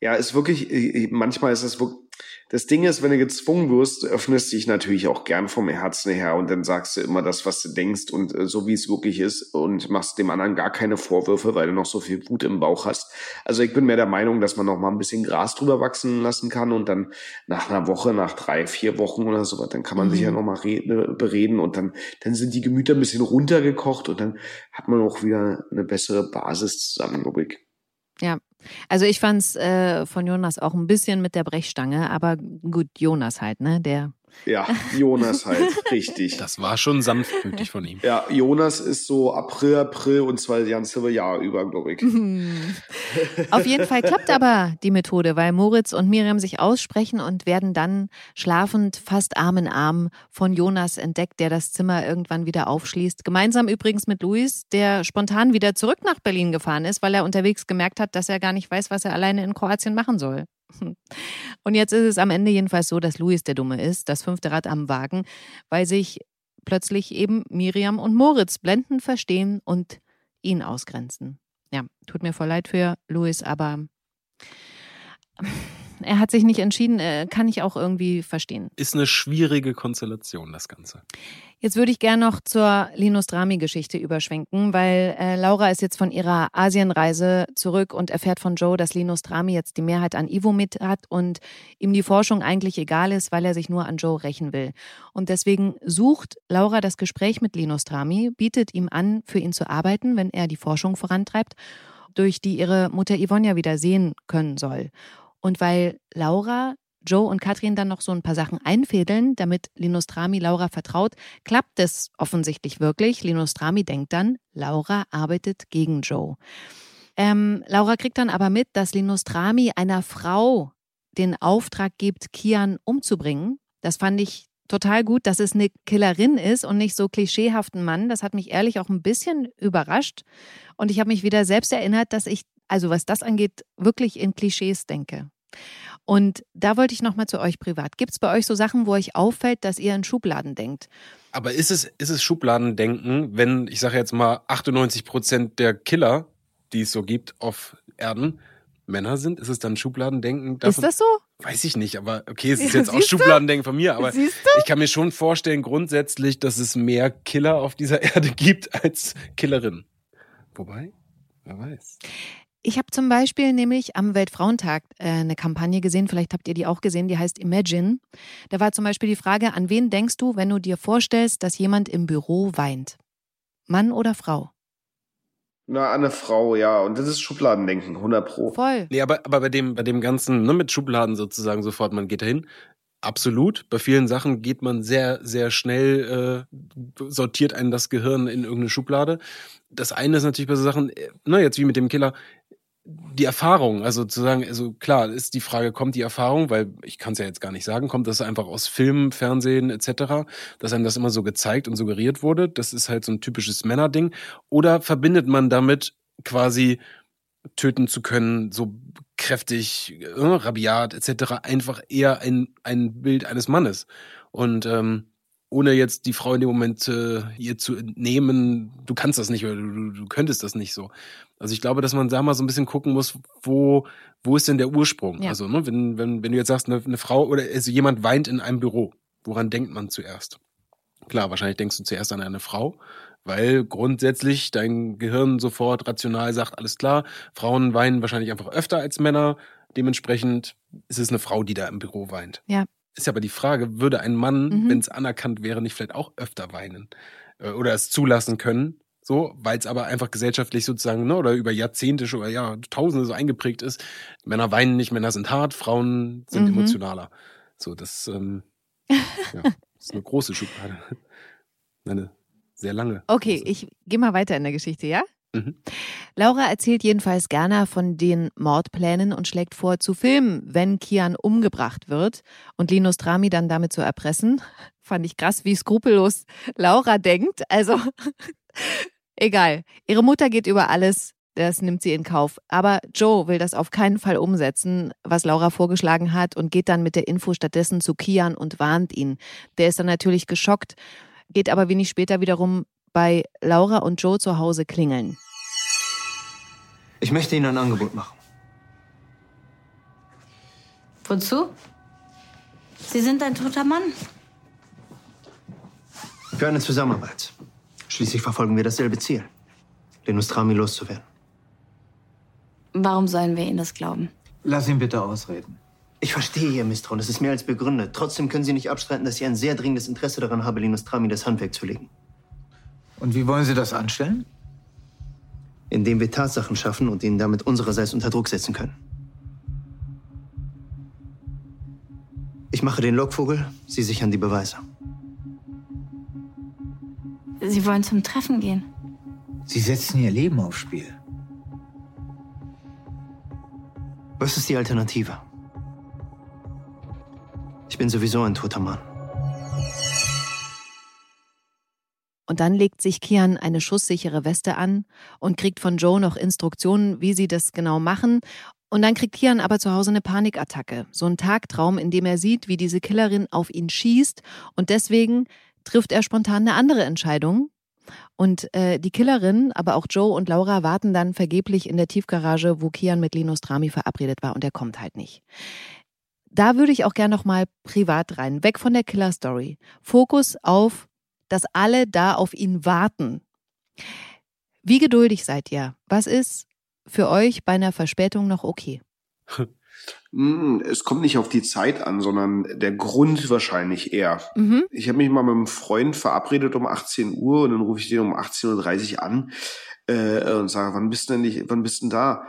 Ja, ist wirklich, äh, manchmal ist es wirklich, das Ding ist, wenn du gezwungen wirst, öffnest dich natürlich auch gern vom Herzen her und dann sagst du immer das, was du denkst und äh, so wie es wirklich ist und machst dem anderen gar keine Vorwürfe, weil du noch so viel Wut im Bauch hast. Also ich bin mehr der Meinung, dass man noch mal ein bisschen Gras drüber wachsen lassen kann und dann nach einer Woche, nach drei, vier Wochen oder so, dann kann man mhm. sich ja mhm. noch mal reden, bereden und dann, dann sind die Gemüter ein bisschen runtergekocht und dann hat man auch wieder eine bessere Basis zusammen, glaube ich. Ja, also ich fand es äh, von Jonas auch ein bisschen mit der Brechstange, aber gut, Jonas halt, ne? Der ja, Jonas halt, richtig. Das war schon sanftmütig von ihm. Ja, Jonas ist so April, April und zwar das ganze Jahr über, glaube ich. Auf jeden Fall klappt aber die Methode, weil Moritz und Miriam sich aussprechen und werden dann schlafend fast Arm in Arm von Jonas entdeckt, der das Zimmer irgendwann wieder aufschließt. Gemeinsam übrigens mit Luis, der spontan wieder zurück nach Berlin gefahren ist, weil er unterwegs gemerkt hat, dass er gar nicht weiß, was er alleine in Kroatien machen soll. Und jetzt ist es am Ende jedenfalls so, dass Luis der Dumme ist, das fünfte Rad am Wagen, weil sich plötzlich eben Miriam und Moritz blendend verstehen und ihn ausgrenzen. Ja, tut mir voll leid für Luis, aber er hat sich nicht entschieden, äh, kann ich auch irgendwie verstehen. Ist eine schwierige Konstellation, das Ganze. Jetzt würde ich gerne noch zur Linus Drami-Geschichte überschwenken, weil äh, Laura ist jetzt von ihrer Asienreise zurück und erfährt von Joe, dass Linus Drami jetzt die Mehrheit an Ivo mit hat und ihm die Forschung eigentlich egal ist, weil er sich nur an Joe rächen will. Und deswegen sucht Laura das Gespräch mit Linus Drami, bietet ihm an, für ihn zu arbeiten, wenn er die Forschung vorantreibt, durch die ihre Mutter Yvonne wieder sehen können soll. Und weil Laura Joe und Katrin dann noch so ein paar Sachen einfädeln, damit Linostrami Laura vertraut, klappt es offensichtlich wirklich. Linostrami denkt dann, Laura arbeitet gegen Joe. Ähm, Laura kriegt dann aber mit, dass Linostrami einer Frau den Auftrag gibt, Kian umzubringen. Das fand ich total gut, dass es eine Killerin ist und nicht so klischeehaften Mann. Das hat mich ehrlich auch ein bisschen überrascht. Und ich habe mich wieder selbst erinnert, dass ich, also was das angeht, wirklich in Klischees denke. Und da wollte ich nochmal zu euch privat. Gibt es bei euch so Sachen, wo euch auffällt, dass ihr in Schubladen denkt? Aber ist es, ist es Schubladendenken, wenn, ich sage jetzt mal, 98 Prozent der Killer, die es so gibt auf Erden, Männer sind? Ist es dann Schubladendenken? Davon? Ist das so? Weiß ich nicht, aber okay, es ist jetzt auch Schubladendenken von mir, aber ich kann mir schon vorstellen, grundsätzlich, dass es mehr Killer auf dieser Erde gibt als Killerinnen. Wobei, wer weiß. Ich habe zum Beispiel nämlich am Weltfrauentag äh, eine Kampagne gesehen, vielleicht habt ihr die auch gesehen, die heißt Imagine. Da war zum Beispiel die Frage, an wen denkst du, wenn du dir vorstellst, dass jemand im Büro weint? Mann oder Frau? Na, an eine Frau, ja. Und das ist Schubladendenken, 100 Pro. Voll. Nee, aber, aber bei dem, bei dem Ganzen, ne, mit Schubladen sozusagen sofort, man geht dahin. Absolut. Bei vielen Sachen geht man sehr, sehr schnell, äh, sortiert einen das Gehirn in irgendeine Schublade. Das eine ist natürlich bei so Sachen, äh, ne, jetzt wie mit dem Killer, die Erfahrung, also zu sagen, also klar, ist die Frage, kommt die Erfahrung, weil ich kann es ja jetzt gar nicht sagen, kommt das einfach aus Film, Fernsehen etc., dass einem das immer so gezeigt und suggeriert wurde, das ist halt so ein typisches Männerding, oder verbindet man damit quasi töten zu können, so kräftig, äh, rabiat etc., einfach eher ein, ein Bild eines Mannes und ähm, ohne jetzt die Frau in dem Moment äh, ihr zu entnehmen, du kannst das nicht oder du, du könntest das nicht so. Also ich glaube, dass man da mal so ein bisschen gucken muss, wo, wo ist denn der Ursprung? Ja. Also, ne, wenn, wenn, wenn du jetzt sagst, eine, eine Frau oder also jemand weint in einem Büro, woran denkt man zuerst? Klar, wahrscheinlich denkst du zuerst an eine Frau, weil grundsätzlich dein Gehirn sofort rational sagt, alles klar, Frauen weinen wahrscheinlich einfach öfter als Männer. Dementsprechend ist es eine Frau, die da im Büro weint. Ja. Ist ja aber die Frage, würde ein Mann, mhm. wenn es anerkannt wäre, nicht vielleicht auch öfter weinen äh, oder es zulassen können? So, weil es aber einfach gesellschaftlich sozusagen, ne, oder über Jahrzehnte schon, oder ja, Tausende so eingeprägt ist. Männer weinen nicht, Männer sind hart, Frauen sind mhm. emotionaler. So, das, ähm, ja, ist eine große Schublade. Eine sehr lange. Okay, ich gehe mal weiter in der Geschichte, ja? Mhm. Laura erzählt jedenfalls gerne von den Mordplänen und schlägt vor, zu filmen, wenn Kian umgebracht wird und Linus Drami dann damit zu erpressen. Fand ich krass, wie skrupellos Laura denkt. Also, egal. Ihre Mutter geht über alles. Das nimmt sie in Kauf. Aber Joe will das auf keinen Fall umsetzen, was Laura vorgeschlagen hat, und geht dann mit der Info stattdessen zu Kian und warnt ihn. Der ist dann natürlich geschockt, geht aber wenig später wiederum bei Laura und Joe zu Hause klingeln. Ich möchte Ihnen ein Angebot machen. Wozu? Sie sind ein toter Mann. Für eine Zusammenarbeit. Schließlich verfolgen wir dasselbe Ziel. Den Nostrami loszuwerden. Warum sollen wir Ihnen das glauben? Lass ihn bitte ausreden. Ich verstehe Ihr Misstrauen, das ist mehr als begründet. Trotzdem können Sie nicht abstreiten, dass ich ein sehr dringendes Interesse daran habe, Linostrami das Handwerk zu legen. Und wie wollen Sie das anstellen? Indem wir Tatsachen schaffen und ihn damit unsererseits unter Druck setzen können. Ich mache den Lockvogel, Sie sichern die Beweise. Sie wollen zum Treffen gehen. Sie setzen Ihr Leben aufs Spiel. Was ist die Alternative? Ich bin sowieso ein toter Mann. Und dann legt sich Kian eine schusssichere Weste an und kriegt von Joe noch Instruktionen, wie sie das genau machen. Und dann kriegt Kian aber zu Hause eine Panikattacke. So ein Tagtraum, in dem er sieht, wie diese Killerin auf ihn schießt. Und deswegen trifft er spontan eine andere Entscheidung. Und äh, die Killerin, aber auch Joe und Laura warten dann vergeblich in der Tiefgarage, wo Kian mit Linus Drami verabredet war und er kommt halt nicht. Da würde ich auch gerne noch mal privat rein, weg von der Killer-Story. Fokus auf, dass alle da auf ihn warten. Wie geduldig seid ihr? Was ist für euch bei einer Verspätung noch okay? Hm, es kommt nicht auf die Zeit an, sondern der Grund wahrscheinlich eher. Mhm. Ich habe mich mal mit einem Freund verabredet um 18 Uhr und dann rufe ich den um 18.30 Uhr an äh, und sage, wann bist du denn nicht, wann bist du denn da?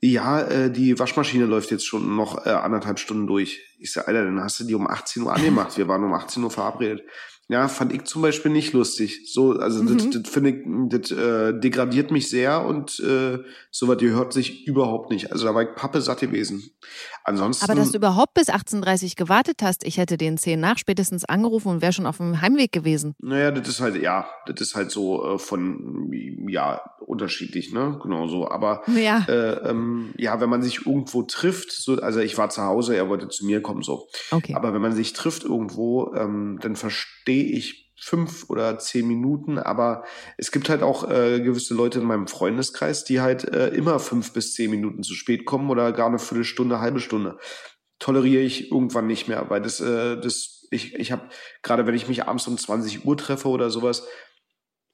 Ja, äh, die Waschmaschine läuft jetzt schon noch äh, anderthalb Stunden durch. Ich sage, Alter, dann hast du die um 18 Uhr angemacht. Wir waren um 18 Uhr verabredet. Ja, fand ich zum Beispiel nicht lustig. So, also Mhm. das, das finde ich, das äh, degradiert mich sehr und äh, sowas gehört sich überhaupt nicht. Also da war ich Pappe satt gewesen. Ansonsten. Aber dass du überhaupt bis 18.30 Uhr gewartet hast, ich hätte den 10 nach spätestens angerufen und wäre schon auf dem Heimweg gewesen. Naja, das ist halt, ja, das ist halt so äh, von, ja, unterschiedlich, ne? Genau so. Aber Ja. äh, ähm, ja, wenn man sich irgendwo trifft, so, also ich war zu Hause, er wollte zu mir kommen, so. Okay. Aber wenn man sich trifft irgendwo, ähm, dann verstehe ich fünf oder zehn Minuten, aber es gibt halt auch äh, gewisse Leute in meinem Freundeskreis, die halt äh, immer fünf bis zehn Minuten zu spät kommen oder gar eine Viertelstunde, halbe Stunde. Toleriere ich irgendwann nicht mehr, weil das, äh, das, ich, ich habe, gerade wenn ich mich abends um 20 Uhr treffe oder sowas,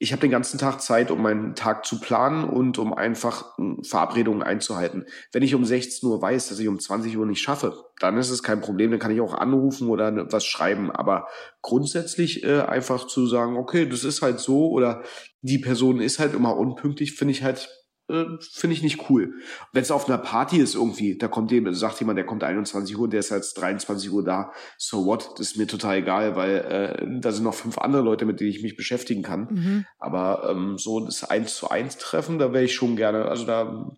ich habe den ganzen Tag Zeit, um meinen Tag zu planen und um einfach mh, Verabredungen einzuhalten. Wenn ich um 16 Uhr weiß, dass ich um 20 Uhr nicht schaffe, dann ist es kein Problem, dann kann ich auch anrufen oder ne- was schreiben. Aber grundsätzlich äh, einfach zu sagen, okay, das ist halt so oder die Person ist halt immer unpünktlich, finde ich halt äh, finde ich nicht cool. Wenn es auf einer Party ist irgendwie, da kommt jemand, sagt jemand, der kommt 21 Uhr, der ist jetzt 23 Uhr da, so what, das ist mir total egal, weil äh, da sind noch fünf andere Leute, mit denen ich mich beschäftigen kann. Mhm. Aber ähm, so das Eins zu eins Treffen, da wäre ich schon gerne, also da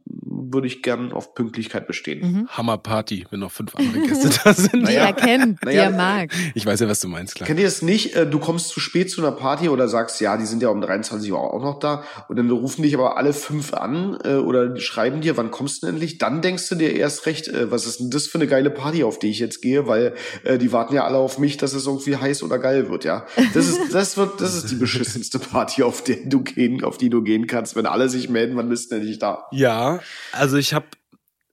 würde ich gern auf Pünktlichkeit bestehen. Mhm. Hammerparty, wenn noch fünf andere Gäste da sind. Die Naja. er kennt, die Naja, er mag. Ich weiß ja, was du meinst, klar. Kennt ihr das nicht? Äh, Du kommst zu spät zu einer Party oder sagst, ja, die sind ja um 23 Uhr auch noch da und dann rufen dich aber alle fünf an äh, oder schreiben dir, wann kommst du denn endlich? Dann denkst du dir erst recht, äh, was ist denn das für eine geile Party, auf die ich jetzt gehe, weil äh, die warten ja alle auf mich, dass es irgendwie heiß oder geil wird, ja. Das ist, das wird, das ist die beschissenste Party, auf die du gehen, auf die du gehen kannst, wenn alle sich melden, wann bist du denn nicht da? Ja, also ich habe,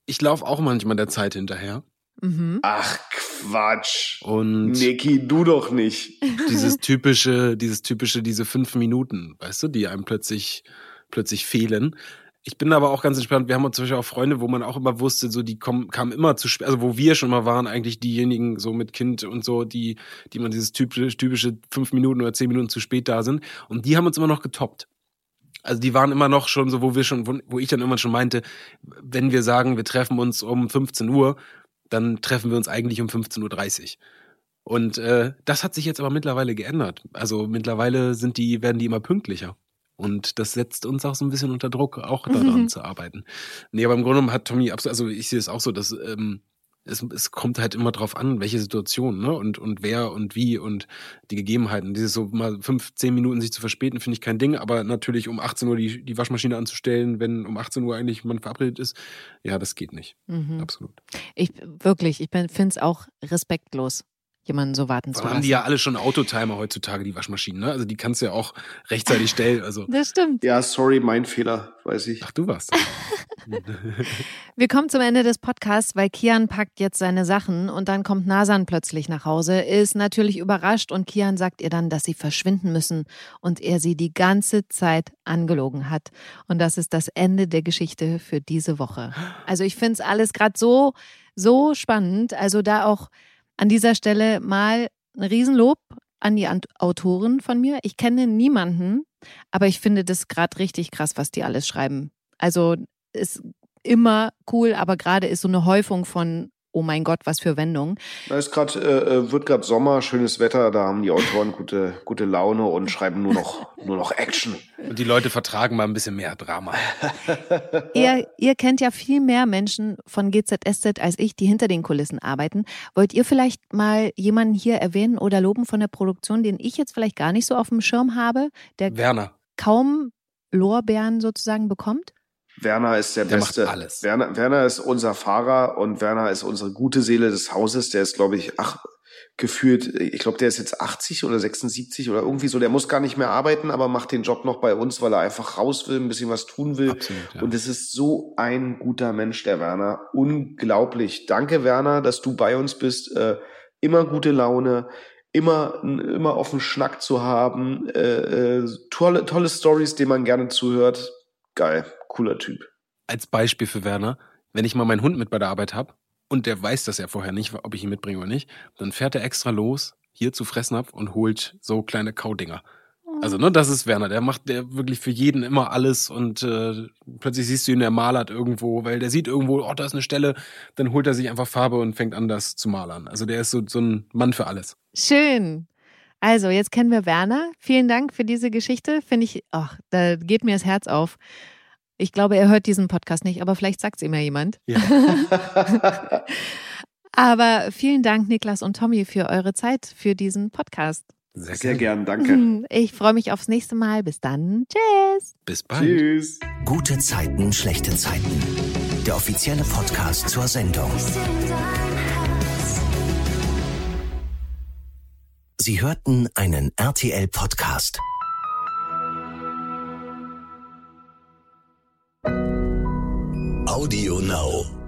ich laufe auch manchmal der Zeit hinterher. Mhm. Ach Quatsch. Und Niki, du doch nicht. dieses typische, dieses typische, diese fünf Minuten, weißt du, die einem plötzlich, plötzlich fehlen. Ich bin aber auch ganz entspannt. Wir haben zum Beispiel auch Freunde, wo man auch immer wusste, so die kommen, kamen immer zu spät, also wo wir schon mal waren, eigentlich diejenigen so mit Kind und so, die, die man dieses typische, typische fünf Minuten oder zehn Minuten zu spät da sind. Und die haben uns immer noch getoppt. Also die waren immer noch schon so, wo wir schon, wo, wo ich dann irgendwann schon meinte, wenn wir sagen, wir treffen uns um 15 Uhr, dann treffen wir uns eigentlich um 15.30 Uhr. Und äh, das hat sich jetzt aber mittlerweile geändert. Also mittlerweile sind die, werden die immer pünktlicher. Und das setzt uns auch so ein bisschen unter Druck, auch daran Mhm. zu arbeiten. Nee, aber im Grunde genommen hat Tommy absolut, also ich sehe es auch so, dass ähm, es, es kommt halt immer drauf an, welche Situation, ne? Und, und wer und wie und die Gegebenheiten. Dieses so mal fünf, zehn Minuten sich zu verspäten, finde ich kein Ding, aber natürlich um 18 Uhr die, die Waschmaschine anzustellen, wenn um 18 Uhr eigentlich man verabredet ist, ja, das geht nicht. Mhm. Absolut. Ich wirklich, ich finde es auch respektlos. Jemanden so warten zu lassen. haben die ja alle schon Autotimer heutzutage, die Waschmaschinen, ne? Also die kannst du ja auch rechtzeitig stellen. Also. Das stimmt. Ja, sorry, mein Fehler, weiß ich. Ach, du warst. Wir kommen zum Ende des Podcasts, weil Kian packt jetzt seine Sachen und dann kommt Nasan plötzlich nach Hause, ist natürlich überrascht und Kian sagt ihr dann, dass sie verschwinden müssen und er sie die ganze Zeit angelogen hat. Und das ist das Ende der Geschichte für diese Woche. Also ich finde es alles gerade so, so spannend. Also da auch an dieser Stelle mal ein Riesenlob an die Autoren von mir. Ich kenne niemanden, aber ich finde das gerade richtig krass, was die alles schreiben. Also ist immer cool, aber gerade ist so eine Häufung von oh mein Gott, was für Wendungen. Da ist grad, äh, äh, wird gerade Sommer, schönes Wetter, da haben die Autoren gute, gute Laune und schreiben nur noch, nur noch Action. Und die Leute vertragen mal ein bisschen mehr Drama. Ihr, ihr kennt ja viel mehr Menschen von GZSZ als ich, die hinter den Kulissen arbeiten. Wollt ihr vielleicht mal jemanden hier erwähnen oder loben von der Produktion, den ich jetzt vielleicht gar nicht so auf dem Schirm habe, der Werner. kaum Lorbeeren sozusagen bekommt? Werner ist der, Der macht Beste. alles. Werner, Werner ist unser Fahrer und Werner ist unsere gute Seele des Hauses. Der ist, glaube ich, ach, gefühlt, ich glaube, der ist jetzt 80 oder 76 oder irgendwie so. Der muss gar nicht mehr arbeiten, aber macht den Job noch bei uns, weil er einfach raus will, ein bisschen was tun will. Absolut, ja. Und es ist so ein guter Mensch, der Werner. Unglaublich. Danke, Werner, dass du bei uns bist. Äh, immer gute Laune. Immer, immer auf den Schnack zu haben, äh, äh, tolle, tolle Stories, denen man gerne zuhört. Geil, cooler Typ. Als Beispiel für Werner, wenn ich mal meinen Hund mit bei der Arbeit habe und der weiß das ja vorher nicht, ob ich ihn mitbringe oder nicht, dann fährt er extra los hier zu Fressnapf und holt so kleine Kaudinger. Also, ne, das ist Werner. Der macht der wirklich für jeden immer alles und äh, plötzlich siehst du ihn, der malert irgendwo, weil der sieht irgendwo, oh, da ist eine Stelle, dann holt er sich einfach Farbe und fängt an, das zu malern. Also der ist so, so ein Mann für alles. Schön. Also, jetzt kennen wir Werner. Vielen Dank für diese Geschichte. Finde ich, ach, da geht mir das Herz auf. Ich glaube, er hört diesen Podcast nicht, aber vielleicht sagt es ihm ja jemand. Ja. Aber vielen Dank, Niklas und Tommy, für eure Zeit für diesen Podcast. Sehr, Sehr gerne. gern, danke. Ich freue mich aufs nächste Mal. Bis dann. Tschüss. Bis bald. Tschüss. Gute Zeiten, schlechte Zeiten. Der offizielle Podcast zur Sendung. Sie hörten einen RTL-Podcast. Audio Now.